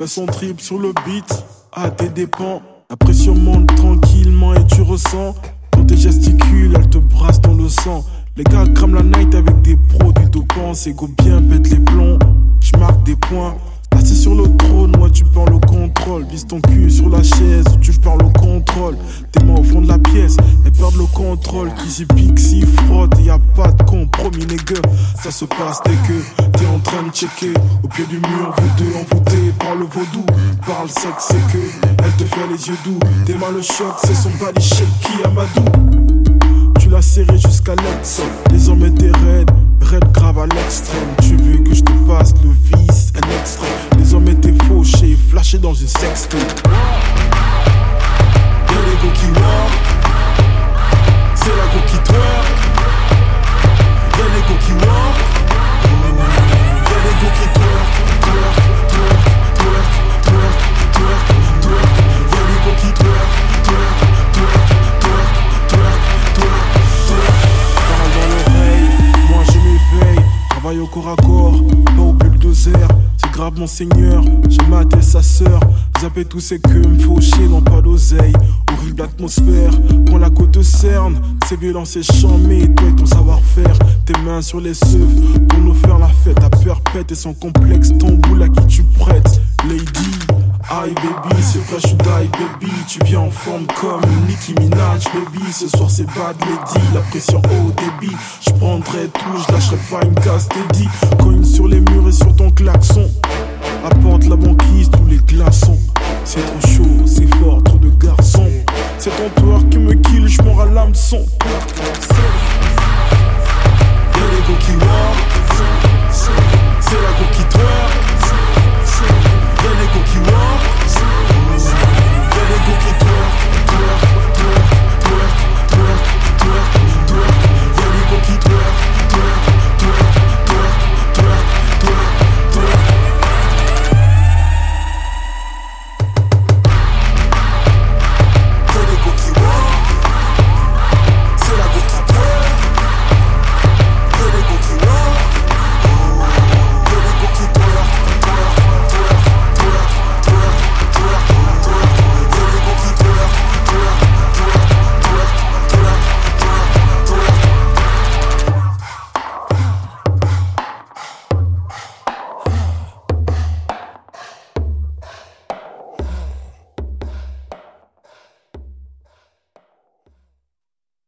fait son trip sur le beat, à tes dépens. La pression monte tranquillement et tu ressens. Quand tes gesticules, elle te brasse dans le sang. Les gars crament la night avec des produits dopants. C'est go bien pète les plombs. Je marque des points. Assis sur le trône, moi tu parles au contrôle. Vise ton cul sur la chaise tu parles au contrôle. Tes mains au fond de la pièce, le contrôle. Qui s'y pique, s'y frotte, y a pas de compromis, nègre. Ça se passe dès que t'es en train de checker. Au pied du mur, vous deux envoûtés par le vaudou. Parle sexe, c'est que elle te fait les yeux doux. Tes mains le choc, c'est son body shaky Amadou. Tu l'as serré jusqu'à l'ex. Les hommes étaient raides, raides grave à l'extrême. Tu veux que je te passe le vice, un extrait. Les hommes étaient fauchés, flashés dans une sexte. Au corps à corps, pas au. C'est grave mon seigneur, j'ai maté sa sœur. Zappé tous ces queues, me faucher dans pas d'oseille. Horrible atmosphère, quand la côte te cerne. C'est violent, c'est chamé, toi ton savoir-faire. Tes mains sur les seufs, pour nous faire la fête. À perpète et sans complexe, ton boule à qui tu prêtes. Lady, Aïe baby, c'est fresh ou die baby Tu viens en forme comme Nicki Minaj baby Ce soir c'est bad lady, la pression au débit je lâcherai pas une casse, dit Cogne sur les murs et sur ton klaxon. Apporte la banquise, tous les glaçons. C'est trop chaud, c'est fort, trop de garçons. C'est ton tour qui me kill, je m'en râle l'hameçon. Y'a les coquilles